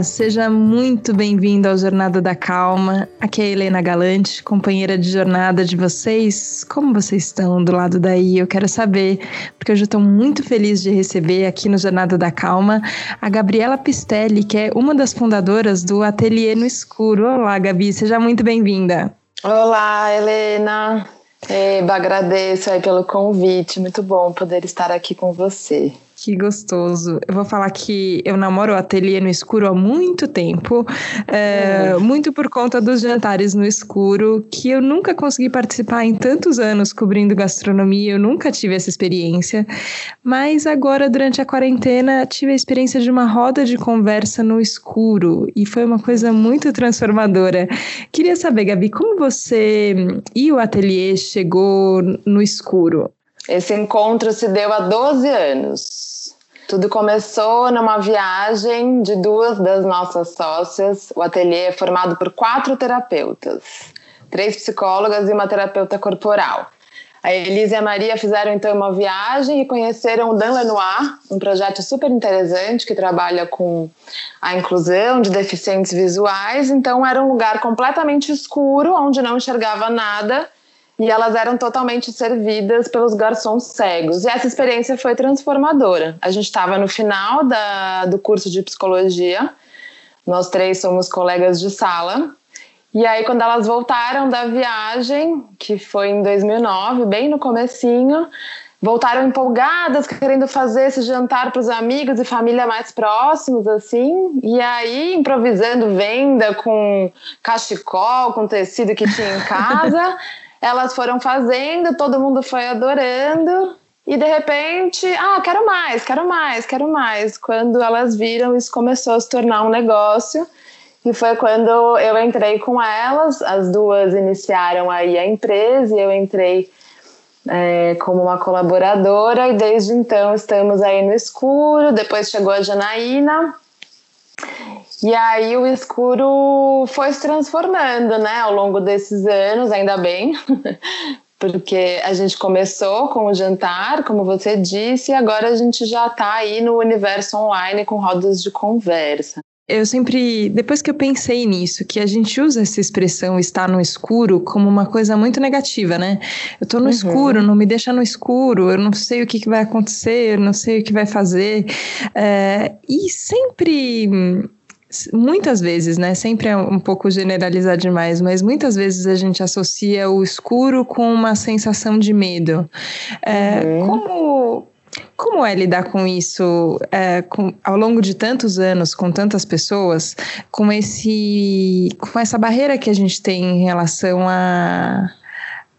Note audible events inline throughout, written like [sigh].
Olá, seja muito bem-vindo ao Jornada da Calma. Aqui é a Helena Galante, companheira de jornada de vocês. Como vocês estão do lado daí? Eu quero saber, porque hoje eu estou muito feliz de receber aqui no Jornada da Calma a Gabriela Pistelli, que é uma das fundadoras do Ateliê no Escuro. Olá, Gabi, seja muito bem-vinda. Olá, Helena. Eba, agradeço aí pelo convite. Muito bom poder estar aqui com você. Que gostoso. Eu vou falar que eu namoro o ateliê no escuro há muito tempo, é, muito por conta dos jantares no escuro, que eu nunca consegui participar em tantos anos cobrindo gastronomia, eu nunca tive essa experiência. Mas agora, durante a quarentena, tive a experiência de uma roda de conversa no escuro e foi uma coisa muito transformadora. Queria saber, Gabi, como você e o ateliê chegou no escuro? Esse encontro se deu há 12 anos. Tudo começou numa viagem de duas das nossas sócias. O ateliê é formado por quatro terapeutas, três psicólogas e uma terapeuta corporal. A Elisa e a Maria fizeram então uma viagem e conheceram o Dan Lenoir, um projeto super interessante que trabalha com a inclusão de deficientes visuais. Então era um lugar completamente escuro, onde não enxergava nada e elas eram totalmente servidas pelos garçons cegos. E essa experiência foi transformadora. A gente estava no final da, do curso de psicologia, nós três somos colegas de sala. E aí, quando elas voltaram da viagem, que foi em 2009, bem no comecinho, voltaram empolgadas, querendo fazer esse jantar para os amigos e família mais próximos, assim. E aí, improvisando venda com cachecol, com tecido que tinha em [laughs] casa. Elas foram fazendo, todo mundo foi adorando. E de repente, ah, quero mais, quero mais, quero mais. Quando elas viram, isso começou a se tornar um negócio. E foi quando eu entrei com elas, as duas iniciaram aí a empresa e eu entrei é, como uma colaboradora e desde então estamos aí no escuro. Depois chegou a Janaína e aí o escuro foi se transformando, né, ao longo desses anos, ainda bem, [laughs] porque a gente começou com o jantar, como você disse, e agora a gente já está aí no universo online com rodas de conversa. Eu sempre, depois que eu pensei nisso, que a gente usa essa expressão estar no escuro como uma coisa muito negativa, né? Eu tô no uhum. escuro, não me deixa no escuro, eu não sei o que, que vai acontecer, eu não sei o que vai fazer. É, e sempre muitas vezes, né? Sempre é um pouco generalizar demais, mas muitas vezes a gente associa o escuro com uma sensação de medo. É, uhum. Como como é lidar com isso é, com, ao longo de tantos anos, com tantas pessoas, com esse, com essa barreira que a gente tem em relação a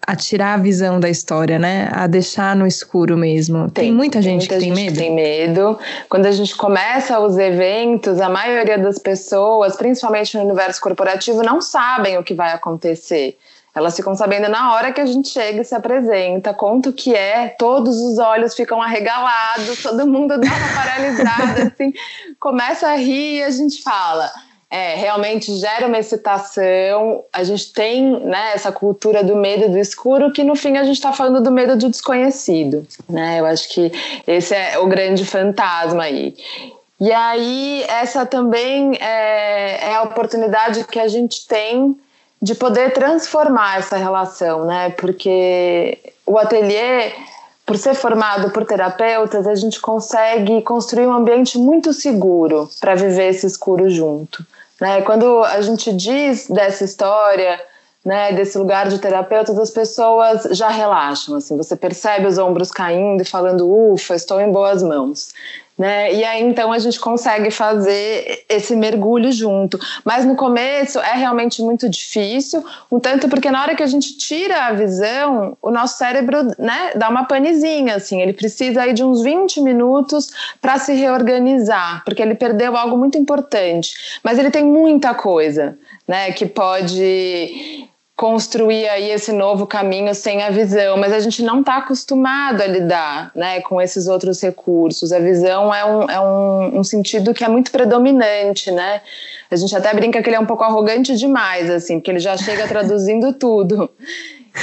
a tirar a visão da história, né? A deixar no escuro mesmo. Tem, tem muita gente tem muita que tem medo. Que tem medo. Quando a gente começa os eventos, a maioria das pessoas, principalmente no universo corporativo, não sabem o que vai acontecer. Elas ficam sabendo na hora que a gente chega e se apresenta, conta o que é, todos os olhos ficam arregalados, [laughs] todo mundo dá uma paralisada, [laughs] assim, começa a rir e a gente fala é, realmente gera uma excitação. A gente tem né, essa cultura do medo do escuro, que no fim a gente está falando do medo do desconhecido. Né? Eu acho que esse é o grande fantasma aí. E aí, essa também é, é a oportunidade que a gente tem de poder transformar essa relação, né? Porque o ateliê por ser formado por terapeutas, a gente consegue construir um ambiente muito seguro para viver esse escuro junto. Né? Quando a gente diz dessa história, né, desse lugar de terapeuta, as pessoas já relaxam, assim, você percebe os ombros caindo e falando, ufa, estou em boas mãos. Né? E aí então a gente consegue fazer esse mergulho junto. Mas no começo é realmente muito difícil, um tanto porque na hora que a gente tira a visão, o nosso cérebro né, dá uma panezinha, assim, ele precisa aí de uns 20 minutos para se reorganizar, porque ele perdeu algo muito importante. Mas ele tem muita coisa. Né, que pode construir aí esse novo caminho sem a visão, mas a gente não está acostumado a lidar né, com esses outros recursos. A visão é, um, é um, um, sentido que é muito predominante, né? A gente até brinca que ele é um pouco arrogante demais, assim, porque ele já chega traduzindo [laughs] tudo.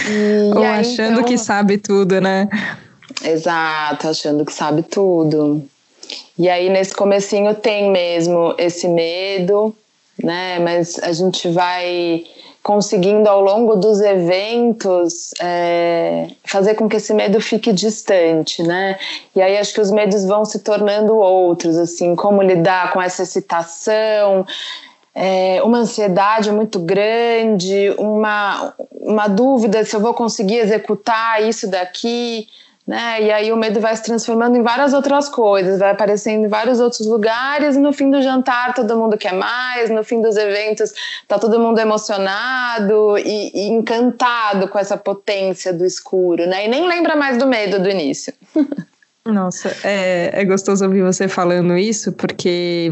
E Ou aí, achando então... que sabe tudo, né? Exato, achando que sabe tudo. E aí nesse comecinho tem mesmo esse medo, né? Mas a gente vai conseguindo ao longo dos eventos é, fazer com que esse medo fique distante, né? E aí acho que os medos vão se tornando outros, assim, como lidar com essa excitação, é, uma ansiedade muito grande, uma, uma dúvida se eu vou conseguir executar isso daqui né? E aí o medo vai se transformando em várias outras coisas, vai aparecendo em vários outros lugares e no fim do jantar todo mundo quer mais, no fim dos eventos tá todo mundo emocionado e, e encantado com essa potência do escuro, né? E nem lembra mais do medo do início. [laughs] Nossa, é, é, gostoso ouvir você falando isso, porque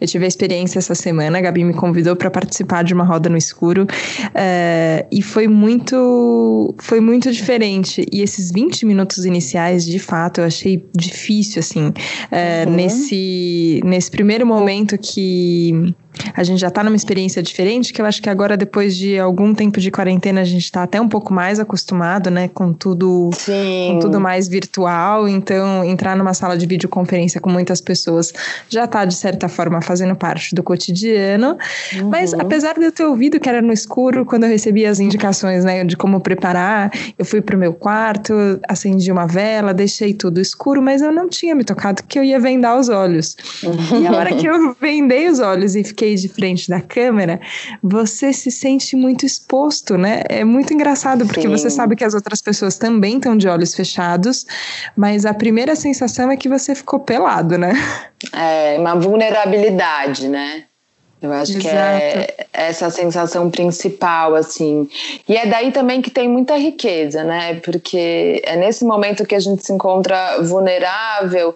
eu tive a experiência essa semana, a Gabi me convidou para participar de uma roda no escuro é, e foi muito, foi muito diferente. E esses 20 minutos iniciais, de fato, eu achei difícil, assim, é, uhum. nesse, nesse primeiro momento que a gente já está numa experiência diferente, que eu acho que agora, depois de algum tempo de quarentena, a gente está até um pouco mais acostumado, né, com tudo, com tudo mais virtual. Então, entrar numa sala de videoconferência com muitas pessoas já está, de certa forma, fazendo parte do cotidiano. Uhum. Mas, apesar de eu ter ouvido que era no escuro, quando eu recebi as indicações, né, de como preparar, eu fui para o meu quarto, acendi uma vela, deixei tudo escuro, mas eu não tinha me tocado que eu ia vendar os olhos. Uhum. E a hora que eu [laughs] vendei os olhos e fiquei de frente da câmera, você se sente muito exposto, né? É muito engraçado, porque Sim. você sabe que as outras pessoas também estão de olhos fechados, mas a primeira sensação é que você ficou pelado, né? É, uma vulnerabilidade, né? Eu acho Exato. que é essa sensação principal, assim. E é daí também que tem muita riqueza, né? Porque é nesse momento que a gente se encontra vulnerável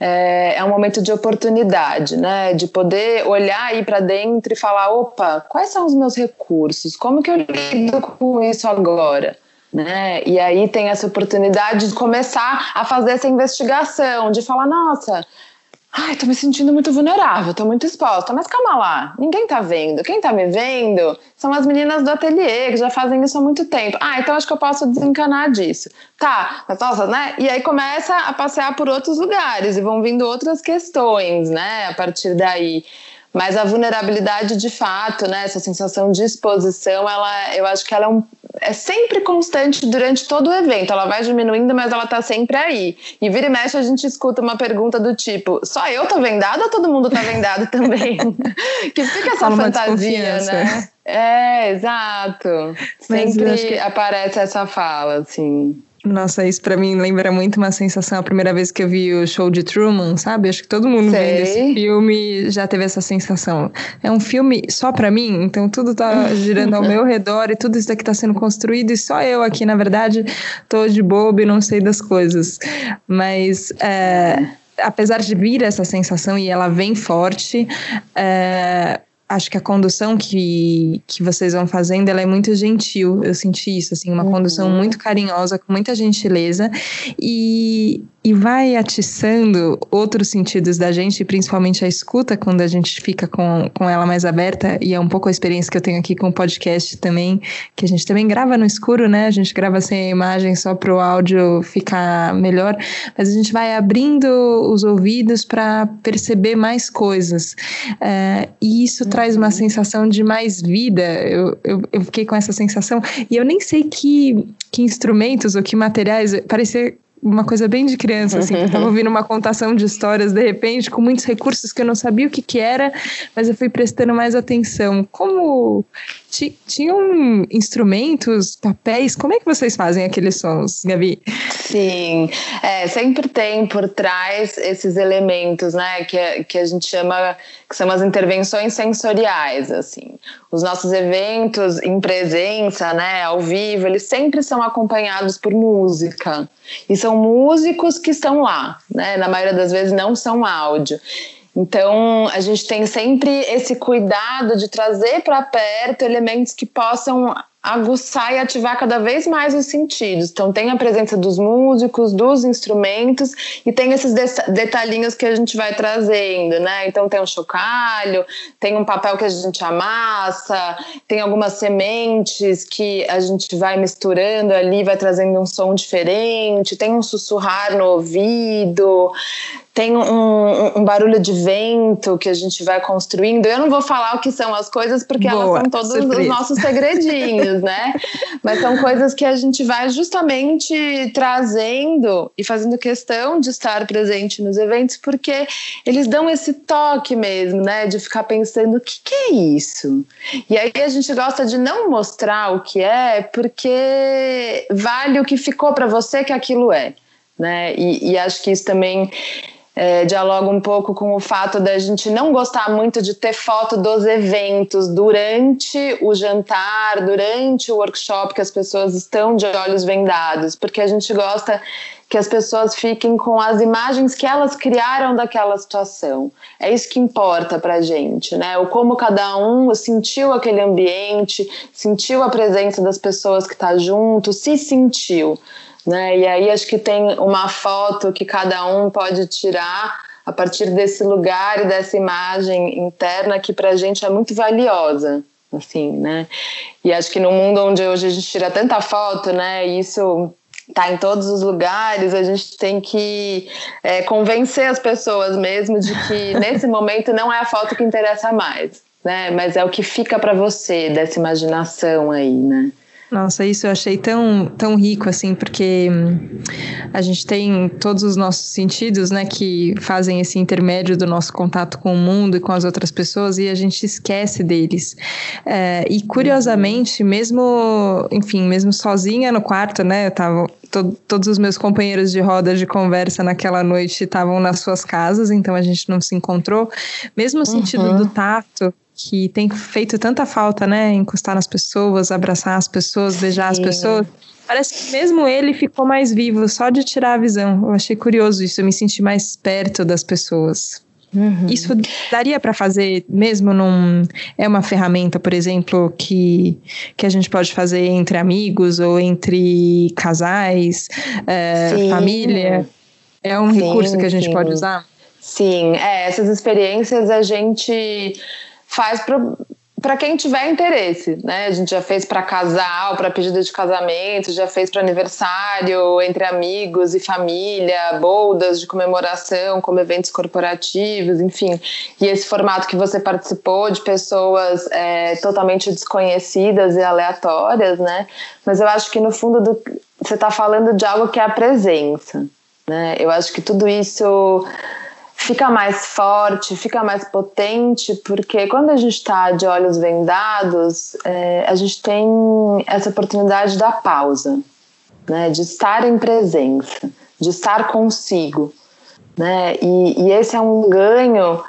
é, é um momento de oportunidade, né? De poder olhar aí para dentro e falar: opa, quais são os meus recursos? Como que eu lido com isso agora? Né? E aí tem essa oportunidade de começar a fazer essa investigação, de falar: nossa, Ai, tô me sentindo muito vulnerável, tô muito exposta. Mas calma lá, ninguém tá vendo. Quem tá me vendo são as meninas do ateliê, que já fazem isso há muito tempo. Ah, então acho que eu posso desencanar disso. Tá, mas nossa, né? E aí começa a passear por outros lugares e vão vindo outras questões, né? A partir daí. Mas a vulnerabilidade, de fato, né, essa sensação de exposição, ela, eu acho que ela é, um, é sempre constante durante todo o evento. Ela vai diminuindo, mas ela está sempre aí. E vira e mexe, a gente escuta uma pergunta do tipo: só eu tô vendada ou todo mundo tá vendado [laughs] também? [laughs] que fica essa Fala fantasia, né? É, exato. Mas sempre aparece essa fala, assim. Nossa, isso para mim lembra muito uma sensação a primeira vez que eu vi o show de Truman, sabe? Acho que todo mundo Sei. vendo esse filme já teve essa sensação. É um filme só para mim, então tudo tá girando ao [laughs] meu redor e tudo isso daqui tá sendo construído e só eu aqui, na verdade, tô de bobo e não sei das coisas. Mas é, apesar de vir essa sensação e ela vem forte, é, acho que a condução que, que vocês vão fazendo ela é muito gentil. Eu senti isso, assim, uma uhum. condução muito carinhosa, com muita gentileza. E, e vai atiçando outros sentidos da gente, principalmente a escuta, quando a gente fica com, com ela mais aberta, e é um pouco a experiência que eu tenho aqui com o podcast também, que a gente também grava no escuro, né? A gente grava sem a imagem só para o áudio ficar melhor, mas a gente vai abrindo os ouvidos para perceber mais coisas. É, e isso uhum. traz uma sensação de mais vida. Eu, eu, eu fiquei com essa sensação, e eu nem sei que, que instrumentos ou que materiais, parecia uma coisa bem de criança, assim, eu tava [laughs] ouvindo uma contação de histórias de repente, com muitos recursos que eu não sabia o que que era, mas eu fui prestando mais atenção. Como tinham instrumentos, papéis, como é que vocês fazem aqueles sons, Gabi? Sim, é, sempre tem por trás esses elementos, né, que, que a gente chama, que são as intervenções sensoriais, assim. Os nossos eventos em presença, né, ao vivo, eles sempre são acompanhados por música. E são músicos que estão lá, né, na maioria das vezes não são áudio. Então, a gente tem sempre esse cuidado de trazer para perto elementos que possam aguçar e ativar cada vez mais os sentidos. Então, tem a presença dos músicos, dos instrumentos e tem esses detalhinhos que a gente vai trazendo, né? Então, tem um chocalho, tem um papel que a gente amassa, tem algumas sementes que a gente vai misturando ali, vai trazendo um som diferente, tem um sussurrar no ouvido, tem um, um, barulho de vento que a gente vai construindo. Eu não vou falar o que são as coisas, porque Boa, elas são todos surpresa. os nossos segredinhos, né? [laughs] Mas são coisas que a gente vai justamente trazendo e fazendo questão de estar presente nos eventos, porque eles dão esse toque mesmo, né? De ficar pensando: o que, que é isso? E aí a gente gosta de não mostrar o que é, porque vale o que ficou para você que aquilo é. Né? E, e acho que isso também é, dialoga um pouco com o fato da gente não gostar muito de ter foto dos eventos durante o jantar, durante o workshop, que as pessoas estão de olhos vendados, porque a gente gosta que as pessoas fiquem com as imagens que elas criaram daquela situação. É isso que importa para gente, né? O como cada um sentiu aquele ambiente, sentiu a presença das pessoas que está junto, se sentiu. Né? E aí acho que tem uma foto que cada um pode tirar a partir desse lugar e dessa imagem interna que para a gente é muito valiosa, assim, né? E acho que no mundo onde hoje a gente tira tanta foto, né? Isso tá em todos os lugares, a gente tem que é, convencer as pessoas mesmo de que [laughs] nesse momento não é a foto que interessa mais, né? Mas é o que fica para você dessa imaginação aí, né? Nossa, isso eu achei tão, tão rico, assim, porque hum, a gente tem todos os nossos sentidos, né, que fazem esse intermédio do nosso contato com o mundo e com as outras pessoas e a gente esquece deles. É, e curiosamente, mesmo, enfim, mesmo sozinha no quarto, né, eu tava, to, todos os meus companheiros de roda de conversa naquela noite estavam nas suas casas, então a gente não se encontrou. Mesmo o sentido uhum. do tato que tem feito tanta falta, né? Encostar nas pessoas, abraçar as pessoas, beijar Sim. as pessoas. Parece que mesmo ele ficou mais vivo só de tirar a visão. Eu achei curioso isso, eu me senti mais perto das pessoas. Uhum. Isso daria para fazer mesmo num. É uma ferramenta, por exemplo, que, que a gente pode fazer entre amigos ou entre casais, é, família. É um sim, recurso que a gente sim. pode usar? Sim, é, essas experiências a gente faz para quem tiver interesse, né? A gente já fez para casal, para pedido de casamento, já fez para aniversário, entre amigos e família, boldas de comemoração, como eventos corporativos, enfim. E esse formato que você participou de pessoas é, totalmente desconhecidas e aleatórias, né? Mas eu acho que no fundo do, você está falando de algo que é a presença, né? Eu acho que tudo isso fica mais forte, fica mais potente, porque quando a gente está de olhos vendados, é, a gente tem essa oportunidade da pausa, né, de estar em presença, de estar consigo. Né, e, e esse é um ganho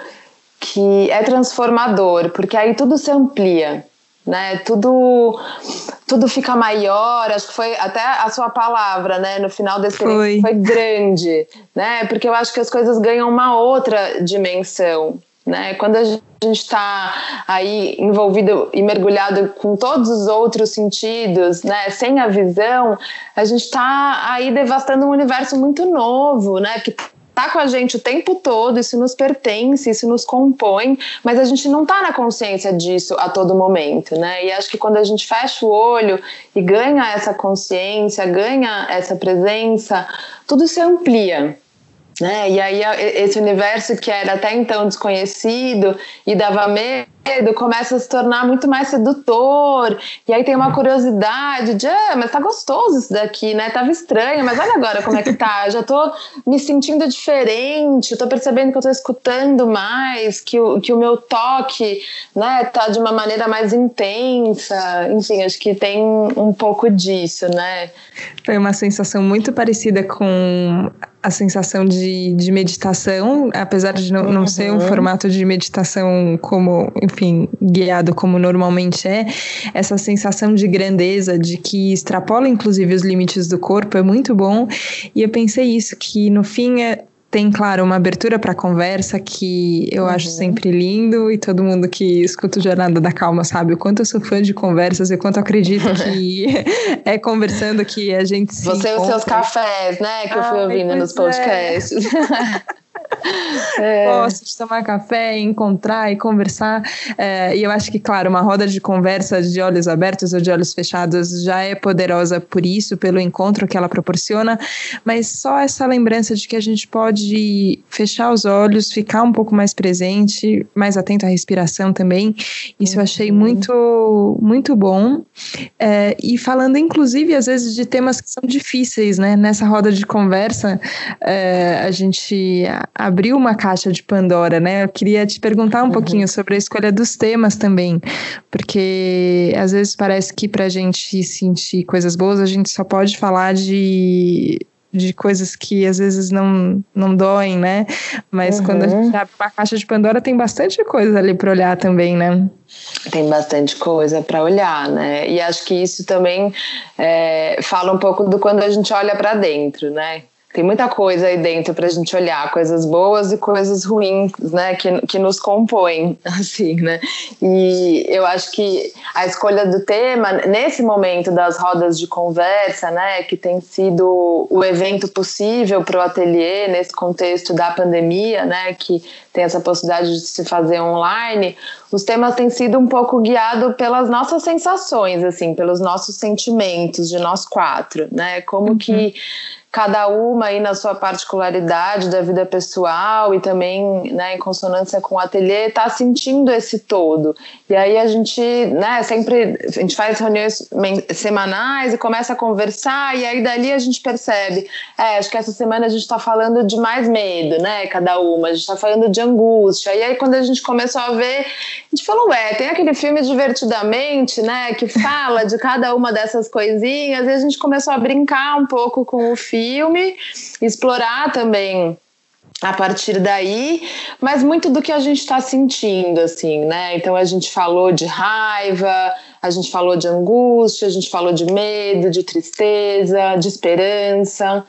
que é transformador, porque aí tudo se amplia né? Tudo tudo fica maior, acho que foi até a sua palavra, né, no final desse foi. foi grande, né? Porque eu acho que as coisas ganham uma outra dimensão, né? Quando a gente está aí envolvido e mergulhado com todos os outros sentidos, né, sem a visão, a gente está aí devastando um universo muito novo, né, que está com a gente o tempo todo, isso nos pertence, isso nos compõe, mas a gente não está na consciência disso a todo momento, né? E acho que quando a gente fecha o olho e ganha essa consciência, ganha essa presença, tudo se amplia. Né? E aí esse universo que era até então desconhecido e dava medo começa a se tornar muito mais sedutor. E aí tem uma curiosidade de, ah, mas tá gostoso isso daqui, né? Tava estranho, mas olha agora como é que tá. Já tô me sentindo diferente, tô percebendo que eu tô escutando mais, que o, que o meu toque, né, tá de uma maneira mais intensa. Enfim, acho que tem um pouco disso, né? Foi uma sensação muito parecida com a sensação de, de meditação, apesar de não, não ser um uhum. formato de meditação como, enfim, guiado como normalmente é, essa sensação de grandeza, de que extrapola inclusive os limites do corpo, é muito bom. E eu pensei isso, que no fim é, tem, claro, uma abertura para conversa que eu uhum. acho sempre lindo e todo mundo que escuta o Jornada da Calma sabe o quanto eu sou fã de conversas e o quanto eu acredito [laughs] que é conversando que a gente se Você e os seus cafés, né, que eu fui ouvindo nos é. podcasts. É. [laughs] é. [laughs] tomar café, encontrar e conversar. É, e eu acho que, claro, uma roda de conversa de olhos abertos ou de olhos fechados já é poderosa por isso, pelo encontro que ela proporciona, mas só essa lembrança de que a gente pode fechar os olhos, ficar um pouco mais presente, mais atento à respiração também. Isso eu achei uhum. muito, muito bom. É, e falando, inclusive, às vezes, de temas que são difíceis, né? Nessa roda de conversa, é, a gente abriu uma caixa de Pandora, né? Eu queria te perguntar um uhum. pouquinho sobre a escolha dos temas também, porque às vezes parece que para a gente sentir coisas boas, a gente só pode falar de de coisas que às vezes não, não doem, né? Mas uhum. quando a gente abre uma caixa de Pandora, tem bastante coisa ali para olhar também, né? Tem bastante coisa para olhar, né? E acho que isso também é, fala um pouco do quando a gente olha para dentro, né? Tem muita coisa aí dentro para a gente olhar, coisas boas e coisas ruins, né, que, que nos compõem, [laughs] assim, né. E eu acho que a escolha do tema, nesse momento das rodas de conversa, né, que tem sido o evento possível para o ateliê, nesse contexto da pandemia, né, que tem essa possibilidade de se fazer online, os temas têm sido um pouco guiados pelas nossas sensações, assim, pelos nossos sentimentos de nós quatro, né, como uhum. que cada uma aí na sua particularidade da vida pessoal e também né, em consonância com o ateliê, está sentindo esse todo. E aí a gente, né, sempre a gente faz reuniões semanais e começa a conversar, e aí dali a gente percebe, é, acho que essa semana a gente está falando de mais medo, né, cada uma, a gente está falando de angústia. E aí quando a gente começou a ver, a gente falou, ué, tem aquele filme Divertidamente, né, que [laughs] fala de cada uma dessas coisinhas, e a gente começou a brincar um pouco com o filme filme, explorar também a partir daí, mas muito do que a gente está sentindo, assim, né? Então a gente falou de raiva, a gente falou de angústia, a gente falou de medo, de tristeza, de esperança,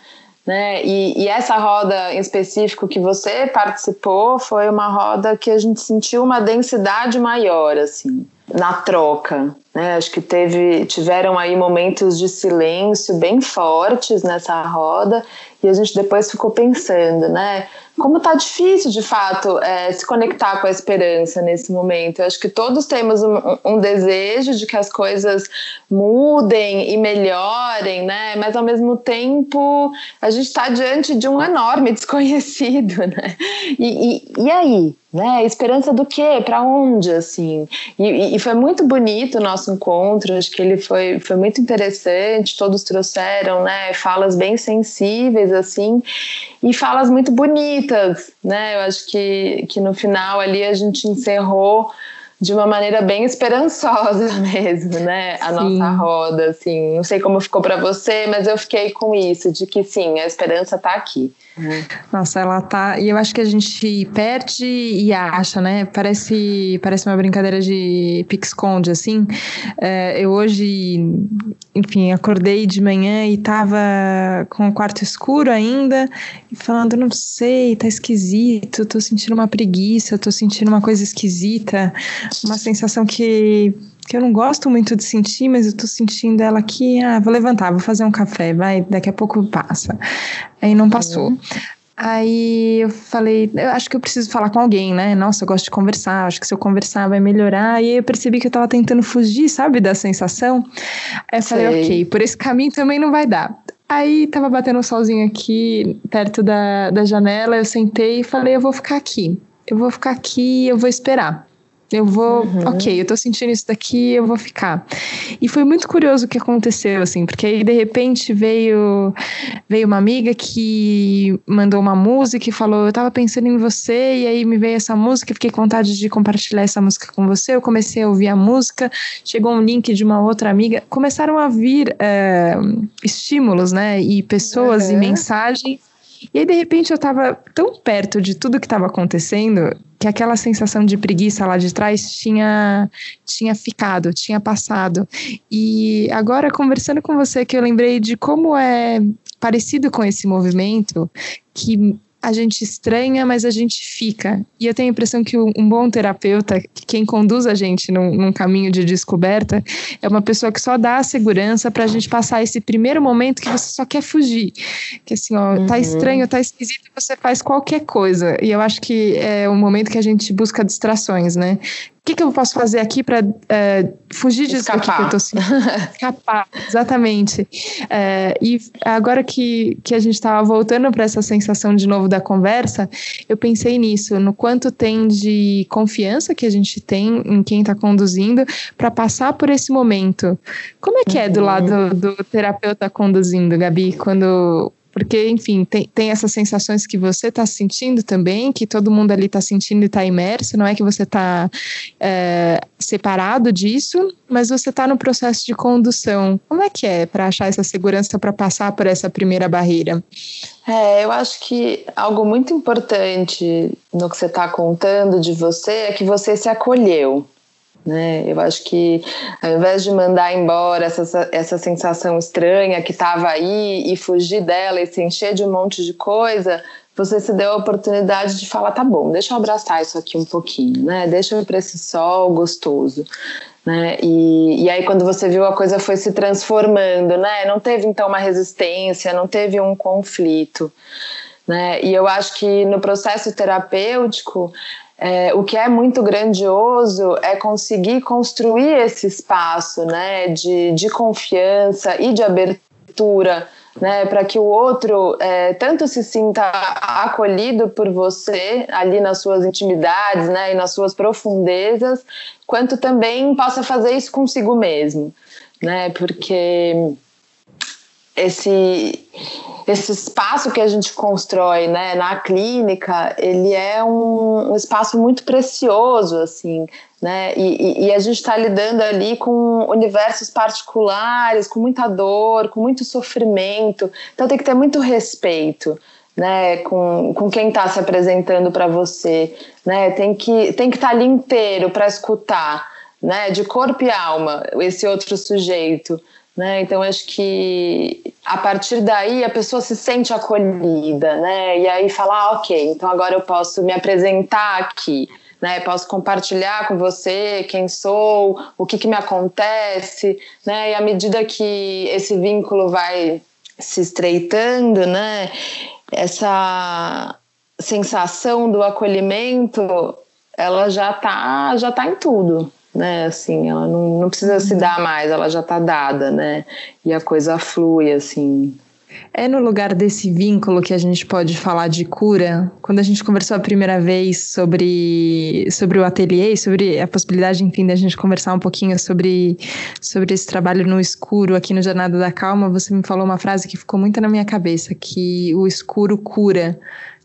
né? E, e essa roda em específico que você participou foi uma roda que a gente sentiu uma densidade maior, assim, na troca, né? Acho que teve, tiveram aí momentos de silêncio bem fortes nessa roda e a gente depois ficou pensando, né? Como tá difícil, de fato, é, se conectar com a esperança nesse momento. Eu acho que todos temos um, um, desejo de que as coisas mudem e melhorem, né? Mas ao mesmo tempo a gente está diante de um enorme [laughs] desconhecido, né? E, e, e aí? né? Esperança do quê? Para onde, assim? E, e, foi muito bonito o nosso encontro, acho que ele foi, foi muito interessante, todos trouxeram, né, falas bem sensíveis, assim, e falas muito bonitas, né? Eu acho que, que no final ali a gente encerrou de uma maneira bem esperançosa [laughs] mesmo, né? A sim. nossa roda, assim. Não sei como ficou para você, mas eu fiquei com isso, de que sim, a esperança está aqui. Nossa, ela tá. E eu acho que a gente perde e acha, né? Parece, parece uma brincadeira de pique-esconde, assim. É, eu hoje, enfim, acordei de manhã e tava com o quarto escuro ainda, e falando, não sei, tá esquisito, tô sentindo uma preguiça, tô sentindo uma coisa esquisita, uma sensação que que eu não gosto muito de sentir, mas eu tô sentindo ela aqui, ah, vou levantar, vou fazer um café, vai, daqui a pouco passa. Aí não passou. Uhum. Aí eu falei, eu acho que eu preciso falar com alguém, né? Nossa, eu gosto de conversar, acho que se eu conversar vai melhorar. E aí eu percebi que eu tava tentando fugir, sabe, da sensação. Aí eu falei, Sei. ok, por esse caminho também não vai dar. Aí tava batendo um solzinho aqui, perto da, da janela, eu sentei e falei, eu vou ficar aqui. Eu vou ficar aqui, eu vou esperar. Eu vou, uhum. ok, eu tô sentindo isso daqui, eu vou ficar. E foi muito curioso o que aconteceu, assim, porque aí de repente veio veio uma amiga que mandou uma música e falou: Eu tava pensando em você, e aí me veio essa música, fiquei com vontade de compartilhar essa música com você. Eu comecei a ouvir a música, chegou um link de uma outra amiga, começaram a vir é, estímulos, né, e pessoas uhum. e mensagens e aí, de repente, eu estava tão perto de tudo que estava acontecendo que aquela sensação de preguiça lá de trás tinha, tinha ficado, tinha passado. E agora, conversando com você, que eu lembrei de como é parecido com esse movimento, que a gente estranha, mas a gente fica. E eu tenho a impressão que um bom terapeuta, quem conduz a gente num, num caminho de descoberta, é uma pessoa que só dá a segurança para a gente passar esse primeiro momento que você só quer fugir. Que assim, ó, tá uhum. tá estranho, tá esquisito, você faz qualquer coisa. E eu acho que é o momento que a gente busca distrações, né? O que, que eu posso fazer aqui para é, fugir disso Escapar. que eu tô sentindo? Escapar, [laughs] exatamente. É, e agora que, que a gente estava voltando para essa sensação de novo da conversa, eu pensei nisso, no quanto tem de confiança que a gente tem em quem está conduzindo para passar por esse momento. Como é que é do uhum. lado do terapeuta conduzindo, Gabi, quando porque, enfim, tem, tem essas sensações que você está sentindo também, que todo mundo ali está sentindo e está imerso, não é que você está é, separado disso, mas você está no processo de condução. Como é que é para achar essa segurança para passar por essa primeira barreira? É, eu acho que algo muito importante no que você está contando de você é que você se acolheu. Né? Eu acho que ao invés de mandar embora essa, essa sensação estranha que estava aí e fugir dela e se encher de um monte de coisa, você se deu a oportunidade de falar: tá bom, deixa eu abraçar isso aqui um pouquinho, né? deixa eu ir para esse sol gostoso. Né? E, e aí, quando você viu a coisa foi se transformando, né? não teve então uma resistência, não teve um conflito. Né? E eu acho que no processo terapêutico é, o que é muito grandioso é conseguir construir esse espaço né, de, de confiança e de abertura né, para que o outro é, tanto se sinta acolhido por você ali nas suas intimidades né, e nas suas profundezas, quanto também possa fazer isso consigo mesmo, né, porque esse esse espaço que a gente constrói né, na clínica, ele é um, um espaço muito precioso, assim, né? E, e a gente está lidando ali com universos particulares, com muita dor, com muito sofrimento. Então tem que ter muito respeito. Né, com, com quem está se apresentando para você, né, tem que tem que estar tá ali inteiro para escutar, né, de corpo e alma esse outro sujeito, né? Então acho que a partir daí a pessoa se sente acolhida, né? E aí fala, ah, ok, então agora eu posso me apresentar aqui, né? Posso compartilhar com você quem sou, o que, que me acontece, né? E à medida que esse vínculo vai se estreitando, né? Essa sensação do acolhimento, ela já tá, já tá em tudo, né? Assim, ela não, não precisa se dar mais, ela já está dada, né? E a coisa flui, assim. É no lugar desse vínculo que a gente pode falar de cura. Quando a gente conversou a primeira vez sobre, sobre o ateliê, sobre a possibilidade, enfim, da gente conversar um pouquinho sobre, sobre esse trabalho no escuro aqui no Jornada da Calma, você me falou uma frase que ficou muito na minha cabeça, que o escuro cura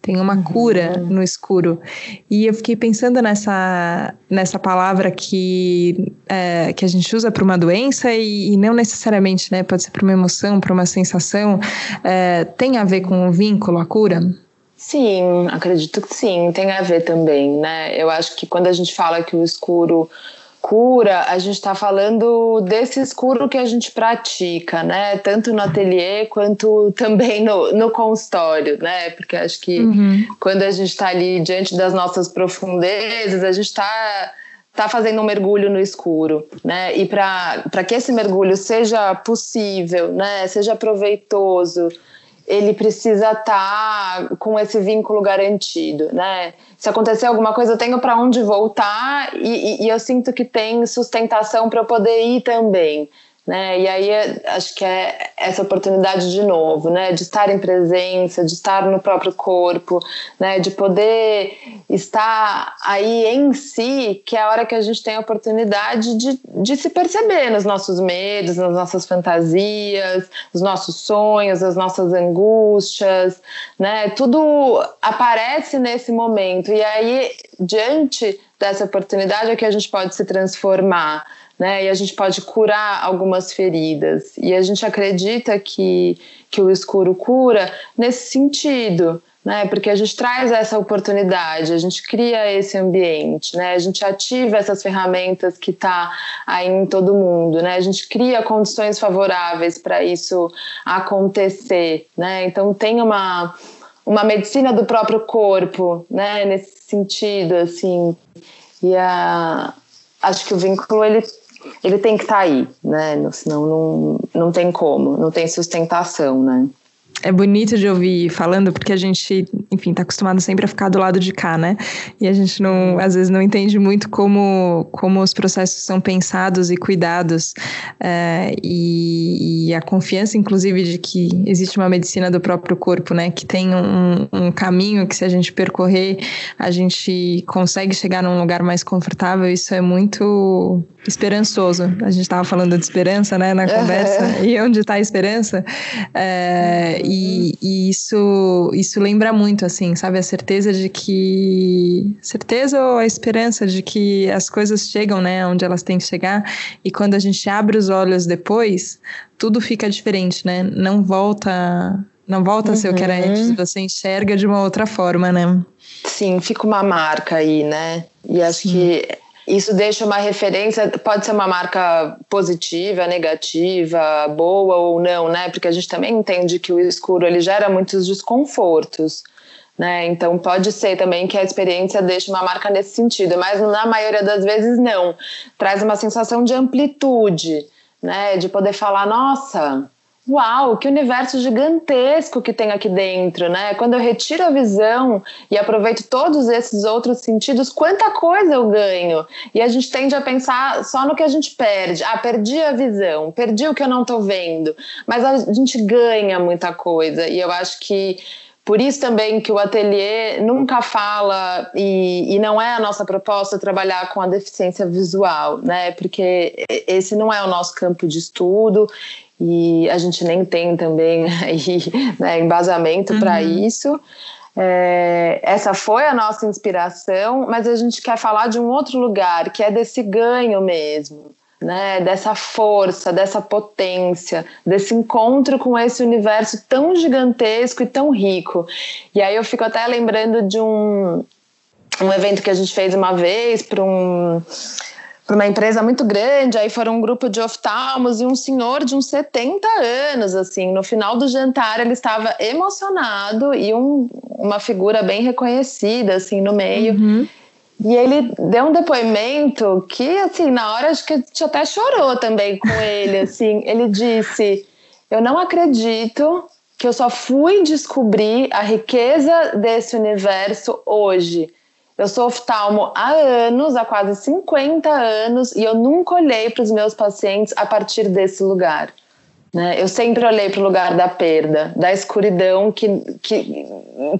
tem uma cura uhum. no escuro. E eu fiquei pensando nessa, nessa palavra que, é, que a gente usa para uma doença e, e, não necessariamente, né? Pode ser para uma emoção, para uma sensação. É, tem a ver com o vínculo, a cura? Sim, acredito que sim, tem a ver também, né? Eu acho que quando a gente fala que o escuro cura, a gente está falando desse escuro que a gente pratica, né? Tanto no ateliê quanto também no, no consultório, né? Porque acho que uhum. quando a gente está ali diante das nossas profundezas, a gente está tá fazendo um mergulho no escuro, né? E para que esse mergulho seja possível, né? Seja proveitoso, ele precisa estar tá com esse vínculo garantido, né? Se acontecer alguma coisa, eu tenho para onde voltar e, e, e, eu sinto que tem sustentação para eu poder ir também. Né? E aí acho que é essa oportunidade de novo, né? De estar em presença, de estar no próprio corpo, né? De poder estar aí em si, que é a hora que a gente tem a oportunidade de, de se perceber nos nossos medos, nas nossas fantasias, nos nossos sonhos, as nossas angústias, né? Tudo aparece nesse momento e aí diante dessa oportunidade é que a gente pode se transformar né? E a gente pode curar algumas feridas. E a gente acredita que, que o escuro cura nesse sentido, né? Porque a gente traz essa oportunidade, a gente cria esse ambiente, né? A gente ativa essas ferramentas que está aí em todo mundo, né? A gente cria condições favoráveis para isso acontecer, né? Então tem uma uma medicina do próprio corpo, né? Nesse sentido, assim. E a, acho que o vínculo ele, ele tem que estar tá aí, né? Senão não, não tem como, não tem sustentação, né? é bonito de ouvir falando, porque a gente, enfim, tá acostumado sempre a ficar do lado de cá, né? E a gente não, às vezes não entende muito como, como os processos são pensados e cuidados. É, e, e, a confiança, inclusive, de que existe uma medicina do próprio corpo, né? Que tem um, um caminho que, se a gente percorrer, a gente consegue chegar num lugar mais confortável. Isso é muito esperançoso. A gente estava falando de esperança, né, na conversa. Uhum. E onde está a esperança? É, uhum. e, e, isso, isso lembra muito, assim, sabe, a certeza de que certeza ou a esperança de que as coisas chegam, né, onde elas têm que chegar. E quando a gente abre os olhos depois, tudo fica diferente, né? Não volta não volta a ser o que era antes, uhum. você enxerga de uma outra forma, né? Sim, fica uma marca aí, né? E acho Sim. que isso deixa uma referência, pode ser uma marca positiva, negativa, boa ou não, né? Porque a gente também entende que o escuro ele gera muitos desconfortos. Né? Então pode ser também que a experiência deixe uma marca nesse sentido, mas na maioria das vezes não. Traz uma sensação de amplitude, né? De poder falar, nossa, Uau, que universo gigantesco que tem aqui dentro, né? Quando eu retiro a visão e aproveito todos esses outros sentidos, quanta coisa eu ganho. E a gente tende a pensar só no que a gente perde. Ah, perdi a visão, perdi o que eu não estou vendo. Mas a gente ganha muita coisa. E eu acho que por isso também que o ateliê nunca fala e, e, não é a nossa proposta trabalhar com a deficiência visual, né? Porque esse não é o nosso campo de estudo e a gente nem tem também [laughs] aí, né, embasamento uhum. para isso. É, essa foi a nossa inspiração, mas a gente quer falar de um outro lugar, que é desse ganho mesmo, né? dessa força, dessa potência, desse encontro com esse universo tão gigantesco e tão rico. E aí eu fico até lembrando de um, um evento que a gente fez uma vez para um para uma empresa muito grande, aí foram um grupo de oftalmos e um senhor de uns 70 anos, assim, no final do jantar ele estava emocionado e um, uma figura bem reconhecida, assim, no meio. Uhum. E ele deu um depoimento que, assim, na hora acho que a gente até chorou também com ele, assim. [laughs] Ele disse: Eu não acredito que eu só fui descobrir a riqueza desse universo hoje. Eu sou oftalmo há anos, há quase 50 anos, e eu nunca olhei para os meus pacientes a partir desse lugar. Né? Eu sempre olhei para o lugar da perda, da escuridão que, que,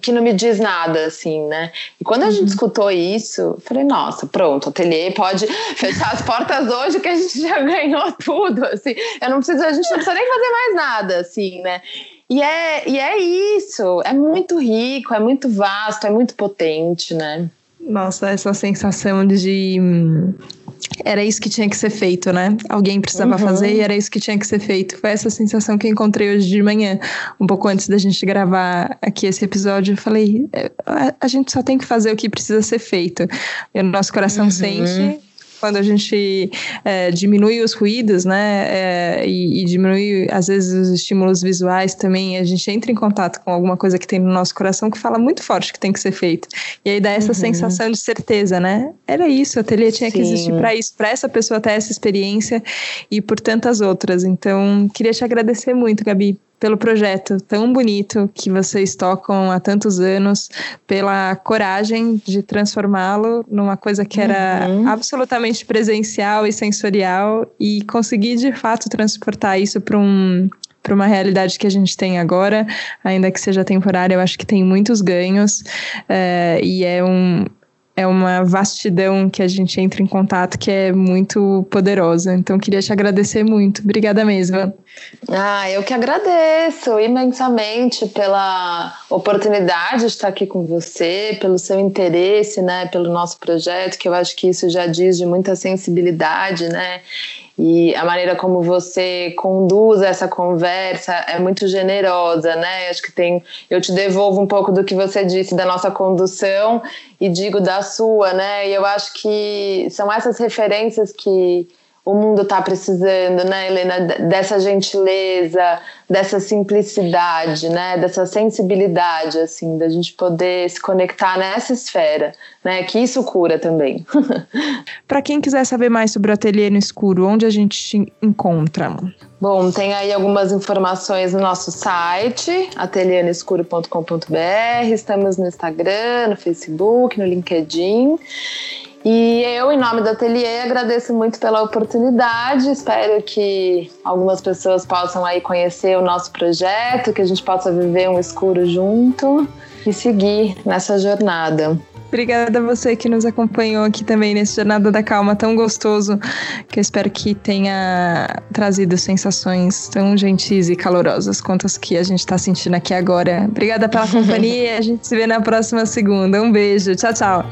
que não me diz nada, assim, né? E quando a gente uhum. escutou isso, eu falei, nossa, pronto, o ateliê pode [laughs] fechar as portas hoje que a gente já ganhou tudo, assim. Eu não preciso, a gente não precisa nem fazer mais nada, assim, né? E é, e é isso, é muito rico, é muito vasto, é muito potente, né? Nossa, essa sensação de. Hum, era isso que tinha que ser feito, né? Alguém precisava uhum. fazer e era isso que tinha que ser feito. Foi essa sensação que eu encontrei hoje de manhã, um pouco antes da gente gravar aqui esse episódio. Eu falei: é, a, gente só tem que fazer o que precisa ser feito. E o nosso coração uhum. sente quando a gente é, diminui os ruídos, né, é, e, e, diminui às vezes os estímulos visuais também, a gente entra em contato com alguma coisa que tem no nosso coração que fala muito forte que tem que ser feito. E aí dá essa uhum. sensação de certeza, né? Era isso, o ateliê tinha Sim. que existir para isso, para essa pessoa ter essa experiência e por tantas outras. Então, queria te agradecer muito, Gabi, pelo projeto tão bonito que vocês tocam há tantos anos, pela coragem de transformá-lo numa coisa que era uhum. absolutamente presencial e sensorial e conseguir de fato transportar isso para um para uma realidade que a gente tem agora, ainda que seja temporária, eu acho que tem muitos ganhos é, e é um, é uma vastidão que a gente entra em contato que é muito poderosa. Então, queria te agradecer muito. Obrigada mesmo. Ah, eu que agradeço imensamente pela oportunidade de estar aqui com você, pelo seu interesse, né, pelo nosso projeto, que eu acho que isso já diz de muita sensibilidade, né? E a maneira como você conduz essa conversa é muito generosa, né? Acho que tem, eu te devolvo um pouco do que você disse da nossa condução e digo da sua, né? E eu acho que são essas referências que o mundo está precisando, né, Helena, dessa gentileza, dessa simplicidade, né, dessa sensibilidade, assim, da gente poder se conectar nessa esfera, né, que isso cura também. [laughs] Para quem quiser saber mais sobre o Ateliê no Escuro, onde a gente te encontra? Bom, tem aí algumas informações no nosso site, ateliênoescuro.com.br, estamos no Instagram, no Facebook, no LinkedIn. E eu, em nome do Ateliê, agradeço muito pela oportunidade. Espero que algumas pessoas possam aí conhecer o nosso projeto, que a gente possa viver um escuro junto e seguir nessa jornada. Obrigada a você que nos acompanhou aqui também nesse Jornada da Calma tão gostoso, que eu espero que tenha trazido sensações tão gentis e calorosas quanto as que a gente está sentindo aqui agora. Obrigada pela [laughs] companhia, a gente se vê na próxima segunda. Um beijo, tchau, tchau.